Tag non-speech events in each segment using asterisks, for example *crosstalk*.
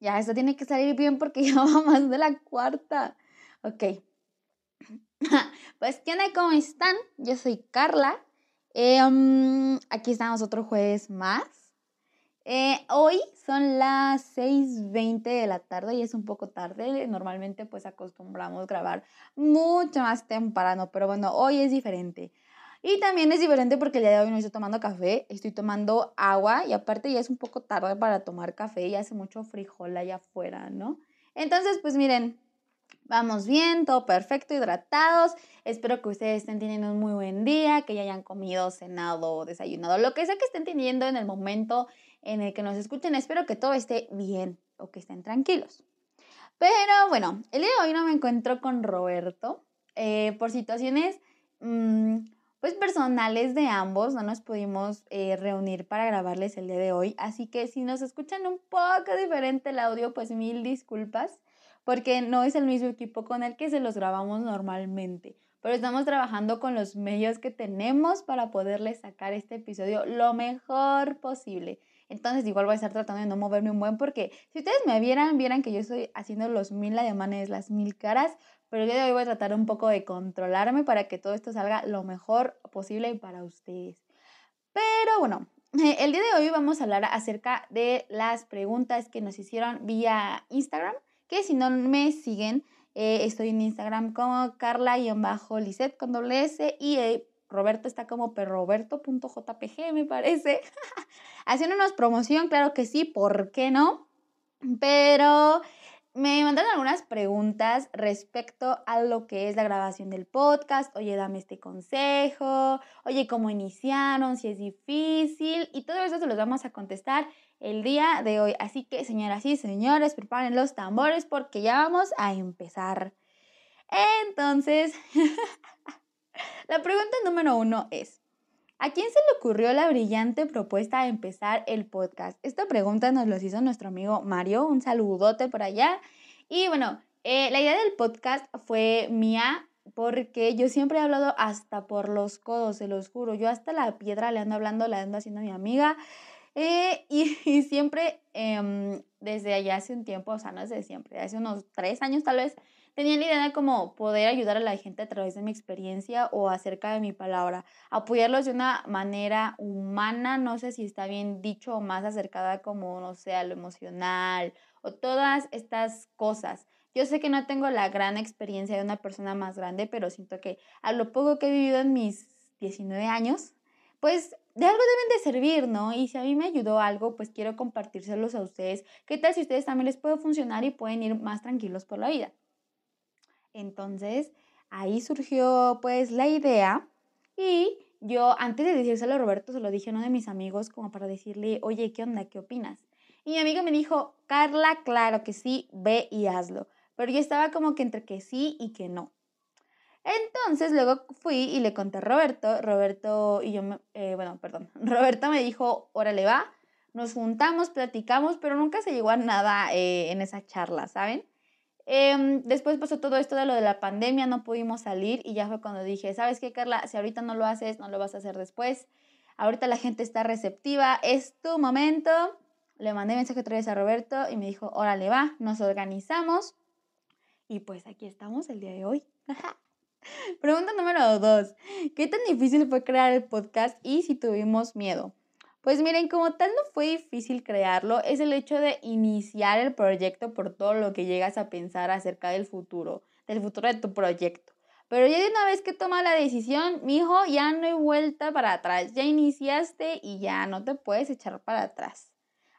Ya, esto tiene que salir bien porque *laughs* ya va más de la cuarta. Ok. *clears throat* Pues, ¿qué onda? ¿Cómo están? Yo soy Carla. Em, aquí estamos otro jueves más. Eh, hoy son las 6.20 de la tarde y es un poco tarde. Normalmente pues acostumbramos grabar mucho más temprano, pero bueno, hoy es diferente. Y también es diferente porque el día de hoy no estoy tomando café, estoy tomando agua y aparte ya es un poco tarde para tomar café y hace mucho frijol allá afuera, ¿no? Entonces, pues miren, vamos bien, todo perfecto, hidratados. Espero que ustedes estén teniendo un muy buen día, que ya hayan comido, cenado, desayunado, lo que sea que estén teniendo en el momento en el que nos escuchen. Espero que todo esté bien o que estén tranquilos. Pero bueno, el día de hoy no me encuentro con Roberto eh, por situaciones... Mmm, pues personales de ambos, no nos pudimos eh, reunir para grabarles el día de hoy, así que si nos escuchan un poco diferente el audio, pues mil disculpas, porque no es el mismo equipo con el que se los grabamos normalmente, pero estamos trabajando con los medios que tenemos para poderles sacar este episodio lo mejor posible. Entonces igual voy a estar tratando de no moverme un buen porque si ustedes me vieran, vieran que yo estoy haciendo los mil ademanes, las mil caras, pero el día de hoy voy a tratar un poco de controlarme para que todo esto salga lo mejor posible para ustedes. Pero bueno, *laughs* el día de hoy vamos a hablar acerca de las preguntas que nos hicieron vía Instagram, que si no me siguen, eh, estoy en Instagram como carla-lisette con doble S y eh, Roberto está como perroberto.jpg, me parece. *laughs* Haciéndonos promoción, claro que sí, ¿por qué no? Pero me mandaron algunas preguntas respecto a lo que es la grabación del podcast. Oye, dame este consejo. Oye, ¿cómo iniciaron? Si es difícil. Y todo eso se los vamos a contestar el día de hoy. Así que, señoras y señores, preparen los tambores porque ya vamos a empezar. Entonces, *laughs* la pregunta número uno es, ¿A quién se le ocurrió la brillante propuesta de empezar el podcast? Esta pregunta nos lo hizo nuestro amigo Mario, un saludote por allá. Y bueno, eh, la idea del podcast fue mía porque yo siempre he hablado hasta por los codos, se los juro. Yo hasta la piedra le ando hablando, le ando haciendo a mi amiga. Eh, *laughs* y, siempre, em, desde allá hace un tiempo, o sea, no desde siempre, hace unos tres años tal vez, tenía la idea de como poder ayudar a la gente a través de mi experiencia o acerca de mi palabra, apoyarlos de una manera humana, no sé si está bien dicho o más acercada como, no sé, a lo emocional o todas estas cosas. Yo sé que no tengo la gran experiencia de una persona más grande, pero siento que a lo poco que he vivido en mis 19 años, pues de algo deben de servir, ¿no? Y si a mí me ayudó algo, pues quiero compartírselos a ustedes. ¿Qué tal si ustedes también les puede funcionar y pueden ir más tranquilos por la vida? Entonces, ahí surgió pues la idea y yo antes de decírselo a Roberto se lo dije a uno de mis amigos como para decirle, oye, ¿qué onda? ¿Qué opinas? Y mi amigo me dijo, Carla, claro que sí, ve y hazlo. Pero yo estaba como que entre que sí y que no. Entonces luego fui y le conté a Roberto, Roberto y yo, eh, bueno, perdón, *laughs* Roberto me dijo, órale va, nos juntamos, platicamos, pero nunca se llegó a nada eh, en esa charla, ¿saben? Em, después pasó todo esto de lo de la pandemia, no pudimos salir y ya fue cuando dije, ¿sabes qué, Carla? Si ahorita no lo haces, no lo vas a hacer después. Ahorita la gente está receptiva, es tu momento. Le mandé mensaje otra vez a Roberto y me dijo, órale va, nos organizamos. Y pues aquí estamos el día de hoy. *laughs* Pregunta número dos. ¿Qué tan difícil fue crear el podcast y si tuvimos miedo? Pues miren, como tal no fue difícil crearlo, es el hecho de iniciar el proyecto por todo lo que llegas a pensar acerca del futuro, del futuro de tu proyecto. Pero ya de una vez que tomas la decisión, mi hijo, ya no hay vuelta para atrás, ya iniciaste y ya no te puedes echar para atrás.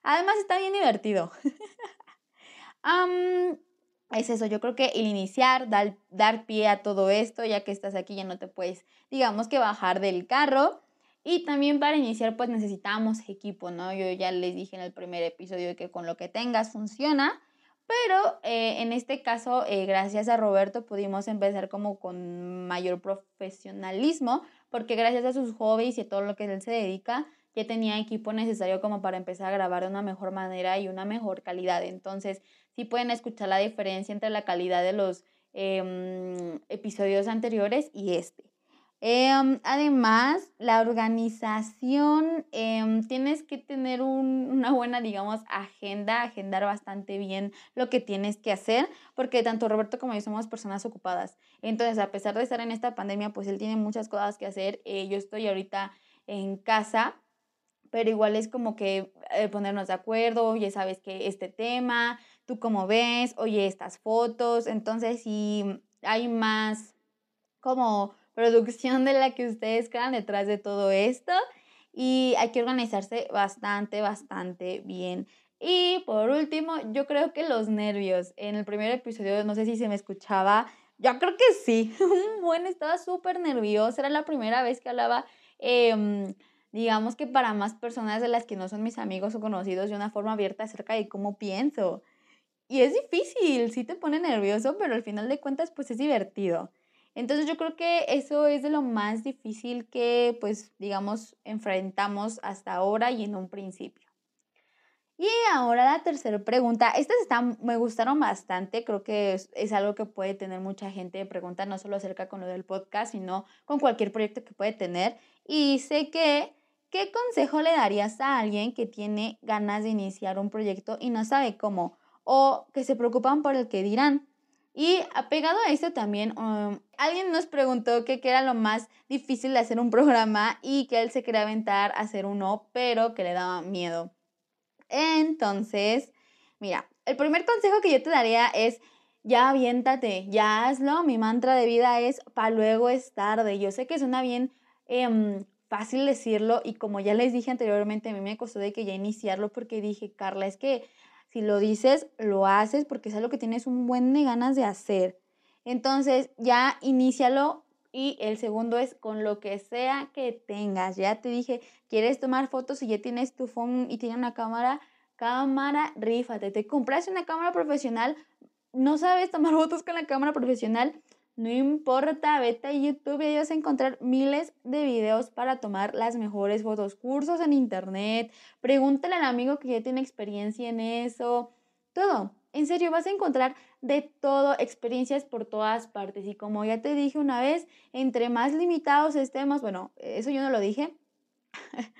Además está bien divertido. *laughs* es eso, yo creo que el iniciar, dar, dar pie a todo esto, ya que estás aquí ya no te puedes, digamos que bajar del carro y también para iniciar pues necesitamos equipo, ¿no? Yo ya les dije en el primer episodio que con lo que tengas funciona, pero eh, en este caso, eh, gracias a Roberto, pudimos empezar como con mayor profesionalismo, porque gracias a sus hobbies y a todo lo que él se dedica, ya tenía equipo necesario como para empezar a grabar de una mejor manera y una mejor calidad. Entonces, sí pueden escuchar la diferencia entre la calidad de los em, episodios anteriores y este. Em, además, la organización, em, tienes que tener una buena, digamos, agenda, agendar bastante bien lo que tienes que hacer, porque tanto Roberto como yo somos personas ocupadas. Entonces, a pesar de estar en esta pandemia, pues él tiene muchas cosas que hacer. Eh, yo estoy ahorita en casa, pero igual es como que eh, ponernos de acuerdo, ya sabes que este tema, tú cómo ves, oye, estas fotos. Entonces, si hay más como producción de la que ustedes crean detrás de todo esto y hay que organizarse bastante, bastante bien. Y por último, yo creo que los nervios. En el primer episodio, no sé si se me escuchaba, yo creo que sí. *laughs* bueno, estaba súper nerviosa, era la primera vez que hablaba, em, digamos que para más personas de las que no son mis amigos o conocidos de una forma abierta acerca de cómo pienso. Y es difícil, sí te pone nervioso, pero al final de cuentas, pues es divertido. Entonces yo creo que eso es de lo más difícil que, pues, digamos, enfrentamos hasta ahora y en un principio. Y ahora la tercera pregunta. Estas están, me gustaron bastante. Creo que es, algo que puede tener mucha gente de pregunta, no solo acerca con lo del podcast, sino con cualquier proyecto que puede tener. Y sé que, ¿qué consejo le darías a alguien que tiene ganas de iniciar un proyecto y no sabe cómo? O que se preocupan por el que dirán. Y apegado a eso también, um, alguien nos preguntó qué era lo más difícil de hacer un *laughs* programa y que él se quería aventar a hacer uno, pero que le daba miedo. Entonces, mira, el primer consejo que yo te daría es, ya aviéntate, ya hazlo. Mi mantra de vida es, para luego es tarde. Yo sé que suena bien em, fácil decirlo y como ya les dije anteriormente, a mí me costó de que ya iniciarlo porque dije, Carla, es que si lo dices, lo haces porque es algo que tienes un buen de ganas de hacer. Entonces ya inícialo y el segundo es con lo que sea que tengas. Ya te dije, quieres tomar fotos y ya tienes tu phone y tienes una cámara, cámara, rífate. Te compras una cámara profesional, no sabes tomar *laughs* fotos con la cámara profesional, no importa, vete a YouTube y vas a encontrar miles de videos para tomar las mejores fotos, cursos en internet, pregúntale al amigo que ya tiene experiencia en eso, todo. En serio, vas a encontrar de todo, experiencias por todas partes. Y como ya te dije una vez, entre más limitados estemos, bueno, eso yo no lo dije, *laughs*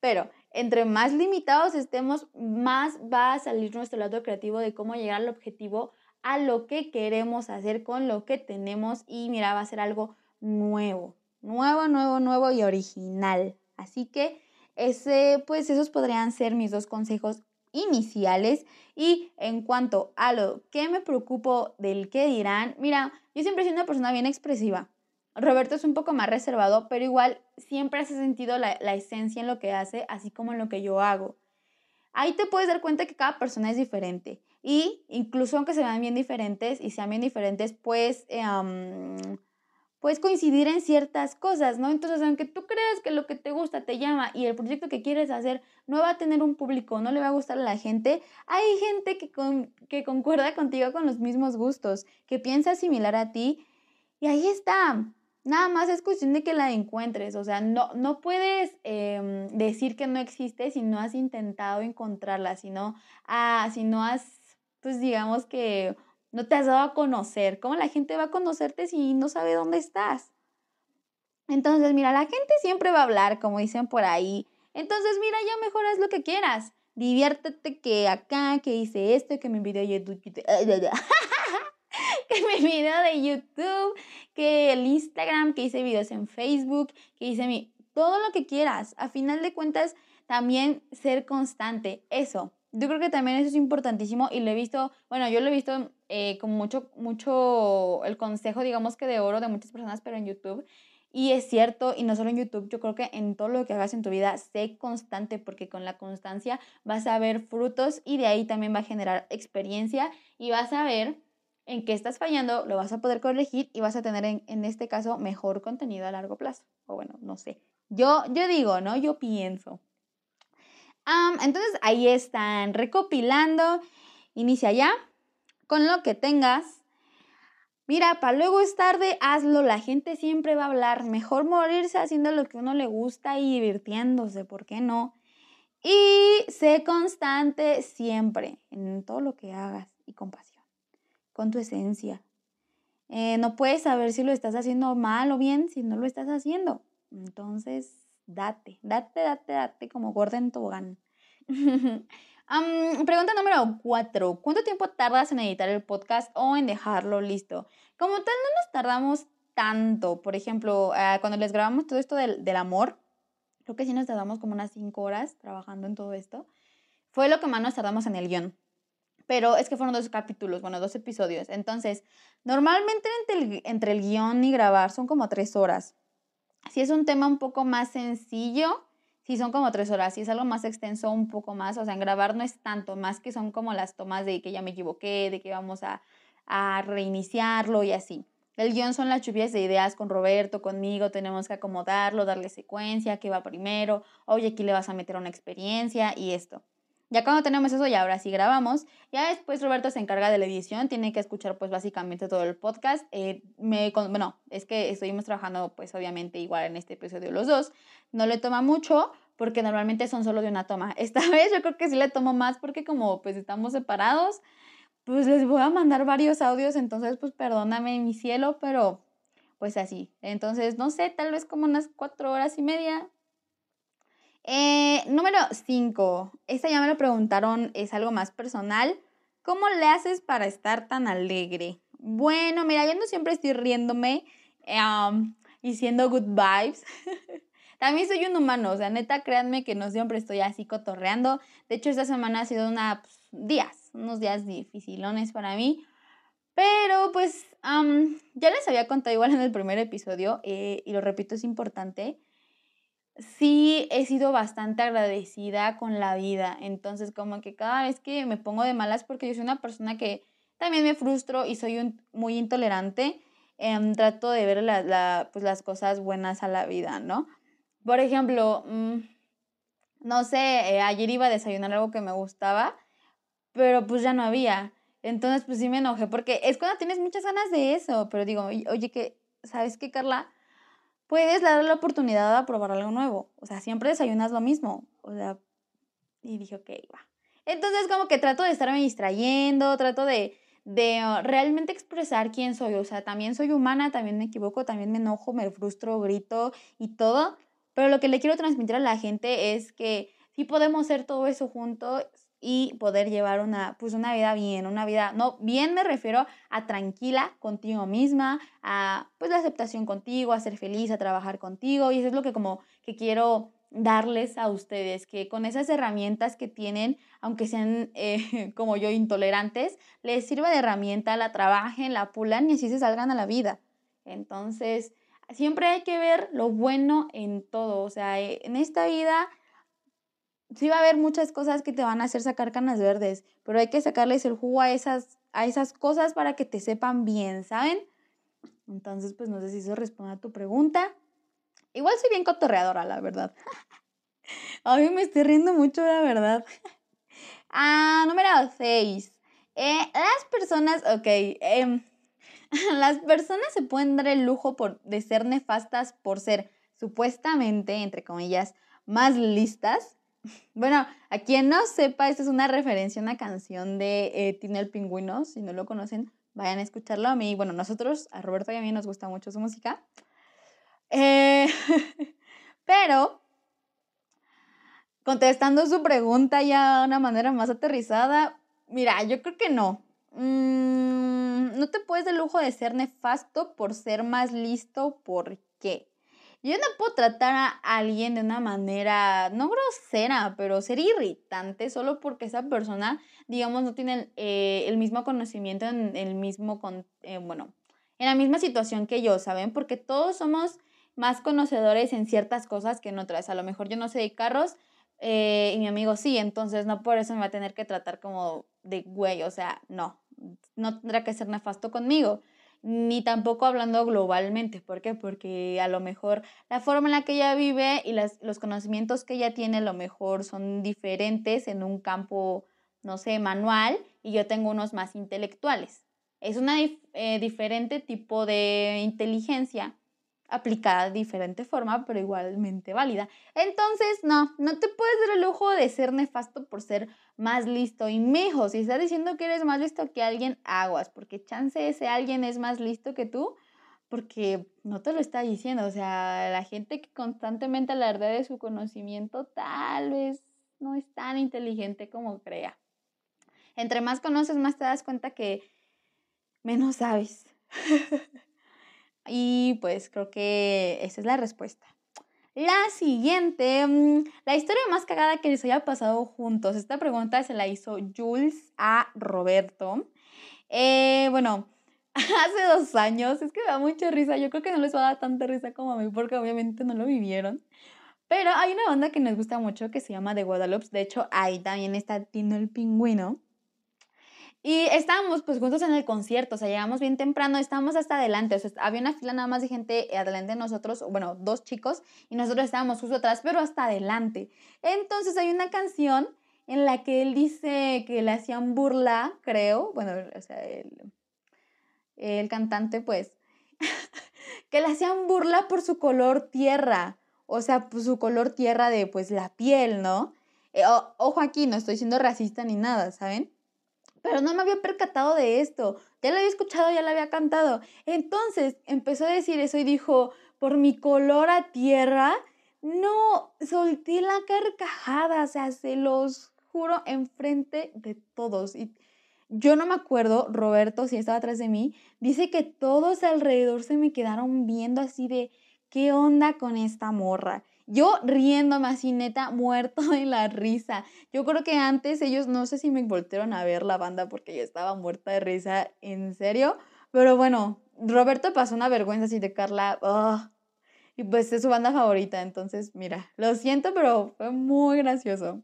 pero entre más limitados estemos, más va a salir nuestro lado creativo de cómo llegar al objetivo a lo que queremos hacer con lo que tenemos y mira, va a ser algo nuevo, nuevo, nuevo, nuevo y original. Así que ese, pues esos podrían ser mis dos consejos iniciales y en cuanto a lo que me preocupo del que dirán, mira, yo siempre soy una persona bien expresiva. Roberto es un poco más reservado, pero igual siempre hace sentido la, la esencia en lo que hace, así como en lo que yo hago. Ahí te puedes dar cuenta que cada persona es diferente y incluso aunque se vean bien diferentes y sean bien diferentes, pues, puedes coincidir en ciertas cosas, ¿no? Entonces, aunque tú creas que lo que te gusta te llama y el proyecto que quieres hacer no va a tener un público, no le va a gustar a la gente, hay gente que, que concuerda contigo con los mismos gustos, que piensa similar a ti y ahí está. Nada más es cuestión de que la encuentres, o sea, no, no puedes em, decir que no existe si no has intentado encontrarla, si ah, si no has pues digamos que no te has dado a conocer. ¿Cómo la gente va a conocerte si no sabe dónde estás? Entonces, mira, la gente siempre va a hablar, como dicen por ahí. Entonces, mira, ya mejor haz lo que quieras. Diviértete que acá, que hice esto, que mi video de YouTube, que *laughs* mi video de YouTube, que el Instagram, que hice videos en Facebook, que hice mi... Todo lo que quieras. A final de cuentas, también ser constante. Eso, yo creo que también eso es importantísimo y lo he visto, bueno, yo lo he visto eh, con mucho, mucho, el consejo, digamos que de oro de muchas personas, pero en YouTube. Y es cierto, y no solo en YouTube, yo creo que en todo lo que hagas en tu vida, sé constante, porque con la constancia vas a ver frutos y de ahí también va a generar experiencia y vas a ver en qué estás fallando, lo vas a poder corregir y vas a tener en, en este caso mejor contenido a largo plazo. O bueno, no sé. Yo, yo digo, ¿no? Yo pienso entonces ahí están recopilando. Inicia ya con lo que tengas. Mira, para luego es tarde, hazlo. La gente siempre va a hablar. Mejor morirse haciendo lo que uno le gusta y divirtiéndose, ¿por qué no? Y sé constante siempre en todo lo que hagas y con pasión, con tu esencia. Eh, no puedes saber si lo estás haciendo mal o bien si no lo estás haciendo. Entonces, date, date, date, date como Gordon Tobogán. *laughs* pregunta número cuatro. ¿Cuánto tiempo tardas en editar el podcast o en dejarlo listo? Como tal, no nos tardamos tanto. Por ejemplo, ah, cuando les grabamos todo esto del, del amor, creo que sí nos tardamos como unas cinco horas trabajando en todo esto. Fue lo que más nos tardamos en el guion. Pero es que fueron dos capítulos, bueno, dos episodios. Entonces, normalmente entre el, entre el guion y grabar son como tres horas. Si es un tema un poco más sencillo, sí son como tres horas. Si es algo más extenso, un poco más. O sea, en grabar no es tanto, más que son como las tomas de que ya me equivoqué, de que vamos a, a reiniciarlo y así. El guion son las lluvias de ideas con Roberto, conmigo, tenemos que acomodarlo, darle secuencia, qué va primero, oye, aquí le vas a meter una experiencia y esto. Ya cuando tenemos eso, ya ahora sí grabamos. Ya después Roberto se encarga de la edición, tiene que escuchar pues básicamente todo el podcast. Eh, me, bueno, es que estuvimos trabajando pues obviamente igual en este episodio los dos. No le toma mucho porque normalmente son solo de una toma. *laughs* Esta vez yo creo que sí le tomo más porque como pues estamos separados, pues les voy a mandar varios audios, entonces pues perdóname mi cielo, pero pues así. Entonces, no sé, tal vez como unas cuatro horas y media, eh, número 5. Esta ya me lo preguntaron, es algo más personal. ¿Cómo le haces para estar tan alegre? Bueno, mira, yo no siempre estoy riéndome y siendo good vibes. *laughs* También soy un humano, o sea, neta, créanme que no siempre estoy así cotorreando. De hecho, esta semana ha sido unos pues, días, unos días dificilones para mí. Pero pues ya les había contado igual en el primer episodio, eh, y lo repito, es importante sí he sido bastante agradecida con la vida. Entonces, como que cada vez que me pongo de malas, porque yo soy una persona que también me frustro y soy muy intolerante, em, trato de ver pues, las cosas buenas a la vida, ¿no? Por ejemplo, mm, no sé, eh, ayer iba a desayunar algo que me gustaba, pero pues ya no había. Entonces, pues sí me enojé, porque es cuando tienes muchas ganas de eso, pero digo, oye, que, ¿sabes qué, Carla? Puedes darle la oportunidad de probar algo nuevo. O sea, siempre desayunas lo mismo. O sea, y dije, ok, va. Entonces como que trato de estarme distrayendo, trato de, de uh, realmente expresar quién soy. O sea, también soy humana, también me equivoco, también me enojo, me frustro, grito y todo. Pero lo que le quiero transmitir a la gente es que sí podemos hacer todo eso juntos y poder llevar una, pues una vida bien, una vida, no, bien me refiero a tranquila contigo misma, a pues la aceptación contigo, a ser feliz, a trabajar contigo y eso es lo que como que quiero darles a ustedes, que con esas herramientas que tienen, aunque sean *laughs* eh, como yo intolerantes, les sirva de herramienta, la trabajen, la pulan y así se salgan a la vida. Entonces, siempre hay que ver lo bueno en todo, o sea, en esta vida sí va a haber muchas cosas que te van a hacer sacar canas verdes, pero hay que sacarles el jugo a esas, a esas cosas para que te sepan bien, ¿saben? Entonces, pues no sé si eso responde a tu pregunta. Igual soy bien cotorreadora, la verdad. *laughs* A me estoy riendo mucho, la verdad. *laughs* Ah, número 6. Eh, las personas, ok, em, *laughs* las personas se pueden dar el lujo por, de ser nefastas por ser supuestamente, entre comillas, más listas bueno, a quien no sepa, esta es una referencia a una canción de eh, Tina el Pingüino. Si no lo conocen, vayan a escucharlo. A mí, bueno, nosotros, a Roberto y a mí nos gusta mucho su música. Eh, *laughs* pero, contestando su pregunta ya de una manera más aterrizada, mira, yo creo que no. Mm, no te puedes de lujo de ser nefasto por ser más listo. ¿Por qué? Yo no puedo tratar a alguien de una manera, no grosera, pero ser irritante solo porque esa persona, digamos, no tiene eh, el, mismo conocimiento en el mismo, con, eh, bueno, en la misma situación que yo, ¿saben? Porque todos somos más conocedores en ciertas cosas que en otras. A lo mejor yo no sé de carros eh, y mi amigo sí, entonces no por eso me va a tener que tratar como de güey, o sea, no, no tendrá que ser nefasto conmigo ni tampoco hablando globalmente. ¿Por qué? Porque a lo mejor la forma en la que ella vive y las, los conocimientos que ella tiene a lo mejor son diferentes en un campo, no sé, manual y yo tengo unos más intelectuales. Es un eh, diferente tipo de inteligencia aplicada de diferente forma, pero igualmente válida. Entonces, no, no te puedes dar el lujo de ser nefasto por ser más listo y mejor. Si estás diciendo que eres más listo que alguien, aguas, porque chance ese alguien es más listo que tú, porque no te lo está diciendo. O sea, la gente que constantemente alardea de su conocimiento tal vez no es tan inteligente como crea. Entre más conoces, más te das cuenta que menos sabes. *laughs* y pues creo que esa es la respuesta. La siguiente, mm, la historia más cagada que les haya pasado juntos. Esta pregunta se la hizo Jules a Roberto. Eh, bueno, *laughs* hace dos años, es que me da mucha risa. Yo creo que no les va a dar tanta risa como a mí porque obviamente no lo vivieron. Pero hay una banda que nos gusta mucho que se llama The Guadalupe. De hecho, ahí también está Tino el Pingüino. Y estábamos pues juntos en el concierto, o sea, llegamos bien temprano, estábamos hasta adelante, o sea, había una fila nada más de gente adelante de nosotros, bueno, dos chicos, y nosotros estábamos justo atrás, pero hasta adelante. Entonces hay una canción en la que él dice que le hacían burla, creo, bueno, o sea, el, el cantante pues, *laughs* que le hacían burla por su color tierra, o sea, pues su color tierra de pues la piel, ¿no? Eh, ojo aquí, no estoy siendo racista ni nada, ¿saben? Pero no me había percatado de esto. Ya lo había escuchado, ya lo había cantado. Entonces empezó a decir eso y dijo, por mi color a tierra, no, solté la carcajada, o sea, se los juro enfrente de todos. Y yo no me acuerdo, Roberto, si estaba atrás de mí, dice que todos alrededor se me quedaron viendo así de, ¿qué onda con esta morra? Yo riéndome así, neta, muerto de la risa. Yo creo que antes ellos no sé si me voltearon a ver la banda porque yo estaba muerta de risa, en serio. Pero bueno, Roberto pasó una vergüenza así de Carla. y pues es su banda favorita, entonces mira, lo siento, pero fue muy gracioso.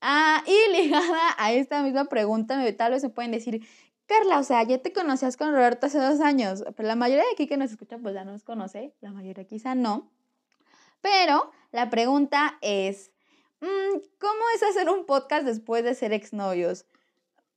Ah, y *laughs* ligada a esta misma pregunta, tal vez se pueden decir, Carla, o sea, ya te conocías con Roberto hace dos años, pero la mayoría de aquí que nos escucha pues ya nos conoce, la mayoría quizá no. Pero la pregunta es, mm, ¿cómo es hacer un podcast después de ser exnovios?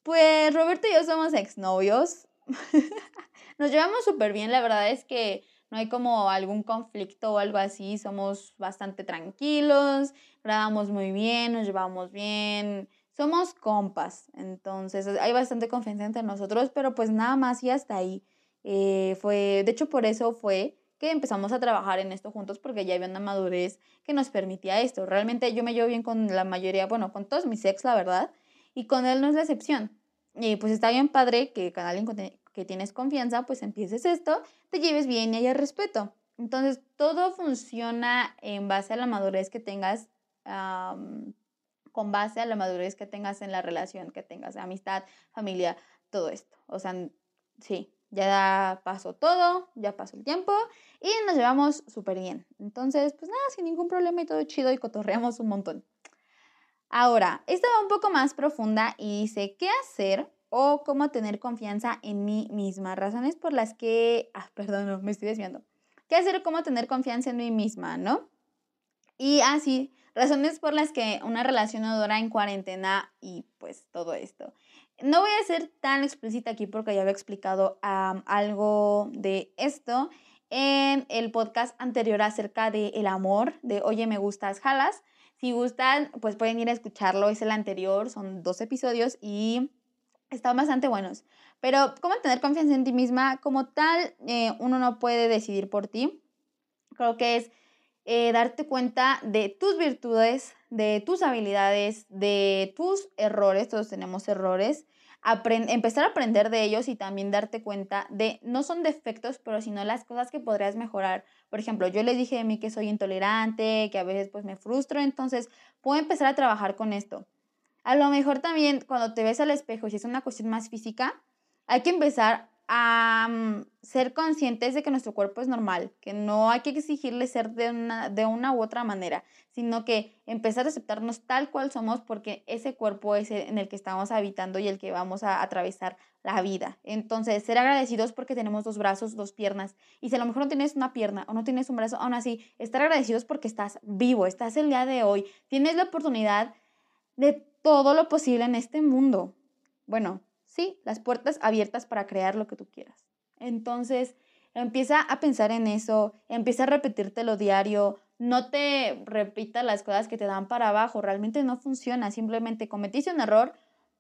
Pues Roberto y yo somos exnovios. *laughs* Nos llevamos súper bien, la verdad es que no hay como algún conflicto o algo así, somos bastante tranquilos, grabamos muy bien, nos llevamos bien, somos compas, entonces hay bastante confianza entre nosotros, pero pues nada más y hasta ahí. Eh, fue, de hecho por eso fue que empezamos a trabajar en esto juntos porque ya había una madurez que nos permitía esto. Realmente yo me llevo bien con la mayoría, bueno, con todos mis ex, la verdad, y con él no es la excepción. Y pues está bien padre que con alguien que tienes confianza, pues empieces esto, te lleves bien y haya respeto. Entonces, todo funciona en base a la madurez que tengas, con base a la madurez que tengas en la relación que tengas, amistad, familia, todo esto. O sea, sí, ya pasó todo, ya pasó el tiempo y nos llevamos súper bien. Entonces, pues nada, sin ningún problema y todo chido y cotorreamos un montón. Ahora, esta va un poco más profunda y dice, ¿qué hacer o cómo tener confianza en mí misma? Razones por las que, ah, perdón, me estoy desviando. ¿Qué hacer o cómo tener confianza en mí misma, no? Y así, ah, razones por las que una relación no dura en cuarentena y pues todo esto. No voy a ser tan explícita aquí porque ya había explicado algo de esto en el podcast anterior acerca del el amor, de Oye, me gustas, jalas. Si gustan, pues pueden ir a escucharlo, es el anterior, son dos episodios y están bastante buenos. Pero, ¿cómo tener confianza en ti misma? Como tal, eh, uno no puede decidir por ti. Creo que es eh, darte cuenta de tus virtudes, de tus habilidades, de tus errores, todos tenemos errores, empezar a aprender de ellos y también darte cuenta de, no son defectos, pero sino las cosas que podrías mejorar. Por ejemplo, yo les dije de mí que soy intolerante, que a veces pues me frustro, entonces puedo empezar a trabajar con esto. A lo mejor también cuando te ves al espejo, si es una cuestión más física, hay que empezar a mm, ser conscientes de que nuestro cuerpo es normal, que no hay que exigirle ser de una, de una u otra manera, sino que empezar a aceptarnos tal cual somos porque ese cuerpo es en el que estamos habitando y el que vamos a atravesar la vida. Entonces, ser agradecidos porque tenemos dos brazos, dos piernas, y si a lo mejor no tienes una pierna o no tienes un brazo, aún así, estar agradecidos porque estás vivo, estás el día de hoy, tienes la oportunidad de todo lo posible en este mundo. Bueno, Sí, las puertas abiertas para crear lo que tú quieras. Entonces, Empieza a pensar en eso, empieza a repetírtelo diario, no te repitas las cosas que te dan para abajo, realmente no funciona, simplemente cometiste un error,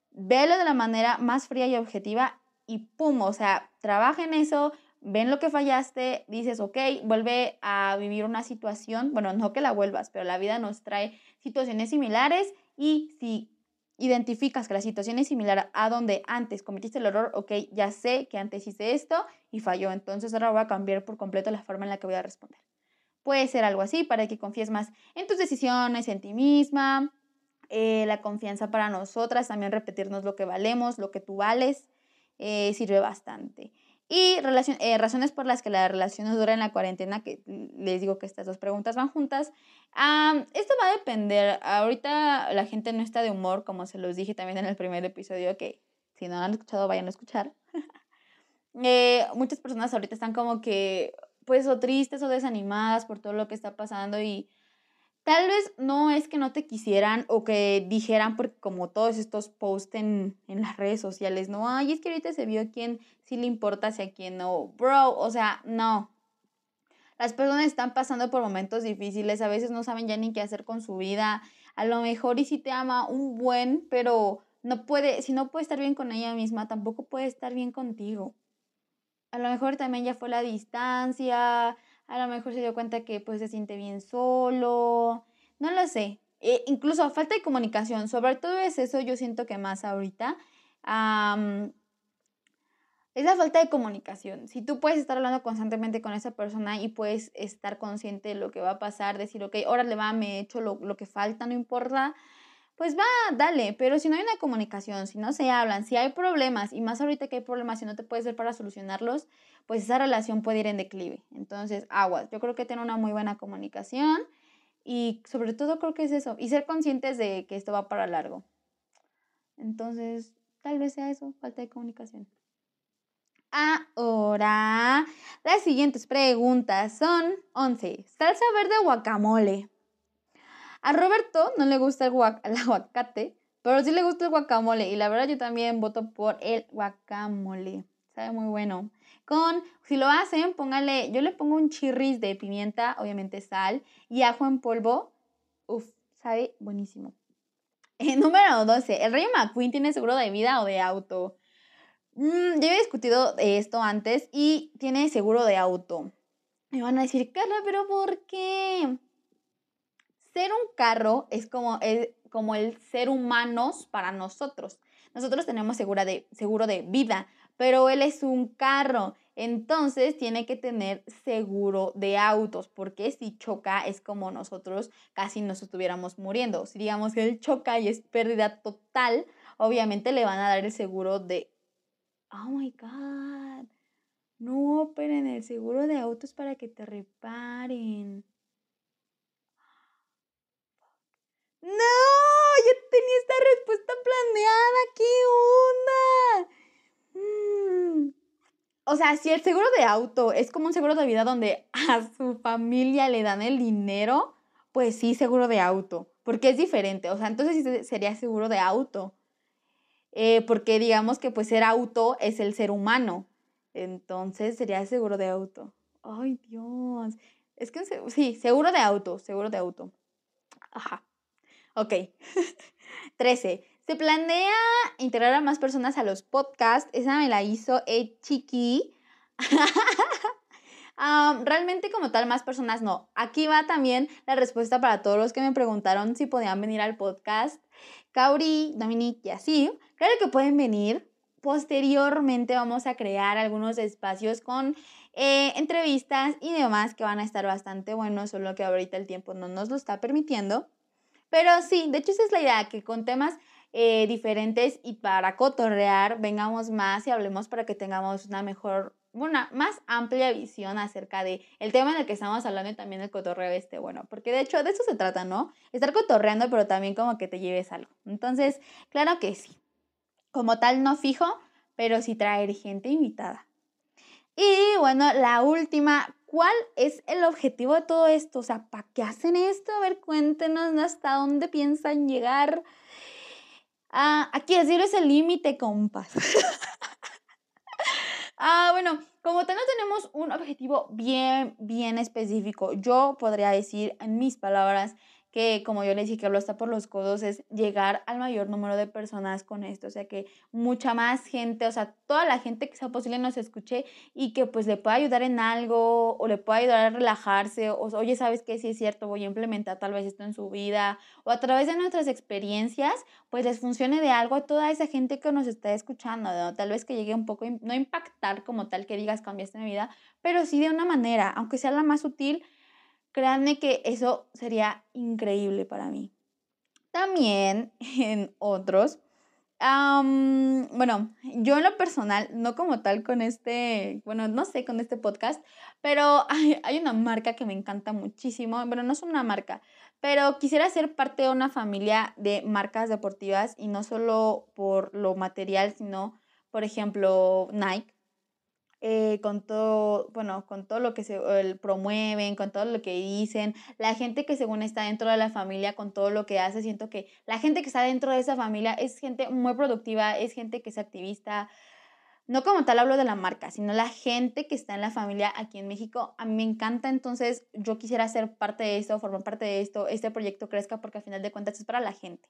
velo de la manera más fría y objetiva y pum, o sea, trabaja en eso, ven lo que fallaste, dices, ok, vuelve a vivir una situación, bueno, no que la vuelvas, pero la vida nos trae situaciones similares y si identificas que la situación es similar a donde antes cometiste el error, ok, ya sé que antes hice esto y falló, entonces ahora voy a cambiar por completo la forma en la que voy a responder. Puede ser algo así para que confíes más en tus decisiones, en ti misma, eh, la confianza para nosotras, también repetirnos lo que valemos, lo que tú vales, eh, sirve bastante. Y eh, razones por las que la relación no dura en la cuarentena, que les digo que estas dos preguntas van juntas. esto va a depender. Ahorita la gente no está de humor, como se los dije también en el primer episodio, que si no han escuchado, vayan a escuchar. *laughs* Eh, muchas personas ahorita están como que, pues, o tristes o desanimadas por todo lo que está pasando y Tal vez no es que no te quisieran o que dijeran, porque como todos estos posts en, las redes sociales, no, ay, es que ahorita se vio a quién sí le importa, si a quién no. Bro, o sea, no. Las personas están pasando por momentos difíciles, a veces no saben ya ni qué hacer con su vida. A lo mejor y si te ama un buen, pero no puede, si no puede estar bien con ella misma, tampoco puede estar bien contigo. A lo mejor también ya fue la distancia, a lo mejor se dio cuenta que pues se siente bien solo, no lo sé. E incluso falta de comunicación, sobre todo es eso, yo siento que más ahorita, es la falta de comunicación. Si tú puedes estar hablando constantemente con esa persona y puedes estar consciente de lo que va a pasar, decir, ok, órale, va, me he hecho lo, lo que falta, no importa, pues va, dale, pero si no hay una comunicación, si no se hablan, si hay problemas, y más ahorita que hay problemas y no te puedes ver para solucionarlos, pues esa relación puede ir en declive. Entonces, aguas, yo creo que tener una muy buena comunicación y sobre todo creo que es eso, y ser conscientes de que esto va para largo. Entonces, tal vez sea eso, falta de comunicación. Ahora, las siguientes preguntas son 11. Salsa verde guacamole. A Roberto no le gusta el, aguacate, pero sí le gusta el guacamole. Y la verdad yo también voto por el guacamole. Sabe muy bueno. Con, si lo hacen, póngale, yo le pongo un chirris de pimienta, obviamente sal, y ajo en polvo. Uf, sabe buenísimo. *laughs* Número 12. ¿El rey McQueen tiene seguro de vida o de auto? Mm, yo he discutido esto antes y tiene seguro de auto. Me van a decir, Carla, pero ¿por qué? Ser un carro es como el, como el ser humanos para nosotros. Nosotros tenemos segura de, seguro de vida, pero él es un carro. Entonces tiene que tener seguro de autos, porque si choca es como nosotros casi nos estuviéramos muriendo. Si digamos que él choca y es pérdida total, obviamente le van a dar el seguro de... Oh my God. No, pero en el seguro de autos para que te reparen. No, yo tenía esta respuesta planeada. ¿Qué onda? Mm. O sea, si el seguro de auto es como un seguro de vida donde a su familia le dan el dinero, pues sí, seguro de auto, porque es diferente. O sea, entonces sí sería seguro de auto. Eh, porque digamos que pues ser auto es el ser humano. Entonces sería seguro de auto. Ay, Dios. Es que sí, seguro de auto, seguro de auto. Ajá. Ok. *laughs* 13. Se planea integrar a más personas a los podcasts. Esa me la hizo e Chiqui. *laughs* realmente como tal, más personas no. Aquí va también la respuesta para todos los que me preguntaron si podían venir al podcast. Kauri, Dominique y así. Claro que pueden venir. Posteriormente vamos a crear algunos espacios con eh, entrevistas y demás que van a estar bastante buenos, solo que ahorita el tiempo no nos lo está permitiendo. Pero sí, de hecho esa es la idea, que con temas eh, diferentes y para cotorrear vengamos más y hablemos para que tengamos una mejor, una más amplia visión acerca de tema en el que estamos hablando y también el cotorreo este, bueno, porque de hecho de eso se trata, ¿no? Estar cotorreando, pero también como que te lleves algo. Entonces, claro que sí. Como tal, no fijo, pero sí traer gente invitada. Y bueno, la última, ¿cuál es el objetivo de todo esto? O sea, ¿para qué hacen esto? A ver, cuéntenos hasta dónde piensan llegar. Ah, aquí decir es el límite, compas. *laughs* Ah, bueno, como tal no tenemos un objetivo bien, bien específico. Yo podría decir en mis palabras que como yo le dije que hablo hasta por los codos, es llegar al mayor número de personas con esto, o sea, que mucha más gente, o sea, toda la gente que sea posible nos escuche y que pues le pueda ayudar en algo o le pueda ayudar a relajarse, o oye, ¿sabes qué? Si es cierto, voy a implementar tal vez esto en su vida, o a través de nuestras experiencias, pues les funcione de algo a toda esa gente que nos está escuchando, ¿no? tal vez que llegue un poco, no impactar como tal que digas cambiaste mi vida, pero sí de una manera, aunque sea la más sutil, Créanme que eso sería increíble para mí. También *laughs* en otros, bueno, yo en lo personal, no como tal con este, bueno, no sé, con este podcast, pero *laughs* hay, una marca que me encanta muchísimo, bueno, no es una marca, pero quisiera ser parte de una familia de marcas deportivas y no solo por lo material, sino, por ejemplo, Nike. Eh, con todo, bueno, con todo lo que se promueven, con todo lo que dicen, la gente que según está dentro de la familia, con todo lo que hace, siento que la gente que está dentro de esa familia es gente muy productiva, es gente que es activista. No como tal hablo de la marca, sino la gente que está en la familia aquí en México. A mí me encanta, entonces yo quisiera ser parte de esto, formar parte de esto, este proyecto crezca porque al final de cuentas es para la gente.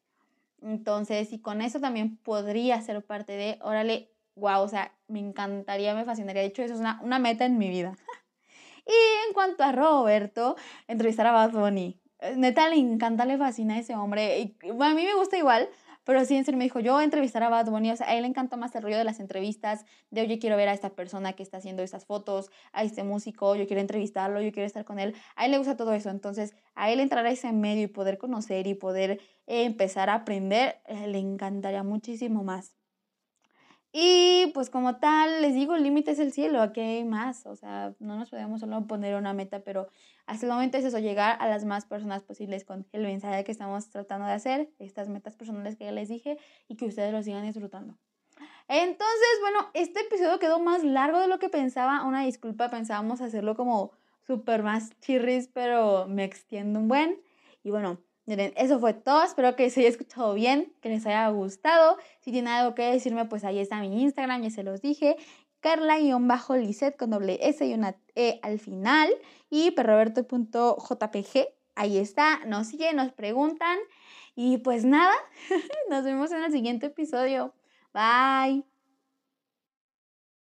Entonces, y con eso también podría ser parte de, órale, wow, o sea, me encantaría, me fascinaría. De hecho, eso es una, una meta en mi vida. *laughs* y en cuanto a Roberto, entrevistar a Bad Bunny. Eh, neta, le encanta, le fascina a ese hombre. Y, a mí me gusta igual, pero sí, en serio, me dijo, yo entrevistar a Bad Bunny, o sea, a él le encanta más el rollo de las entrevistas, de, oye, quiero ver a esta persona que está haciendo estas fotos, a este músico, yo quiero entrevistarlo, yo quiero estar con él. A él le gusta todo eso, entonces, a él entrar a ese medio y poder conocer y poder eh, empezar a aprender, eh, le encantaría muchísimo más. Y pues como tal, les digo, el límite es el cielo, aquí hay más, o sea, no nos podemos solo poner una meta, pero hasta el momento es eso, llegar a las más personas posibles con el mensaje que estamos tratando de hacer, estas metas personales que ya les dije, y que ustedes lo sigan disfrutando. Entonces, bueno, este episodio quedó más largo de lo que pensaba, una disculpa, pensábamos hacerlo como súper más chirris, pero me extiendo un buen. Y bueno, Miren, eso fue todo. Espero que se haya escuchado bien, que les haya gustado. Si tienen algo que decirme, pues ahí está mi Instagram, ya se los dije. Carla-Lisset con doble S y una E al final. Y perroberto.jpg. Ahí está. Nos siguen, nos preguntan. Y pues nada, *laughs* nos vemos en el siguiente episodio. Bye.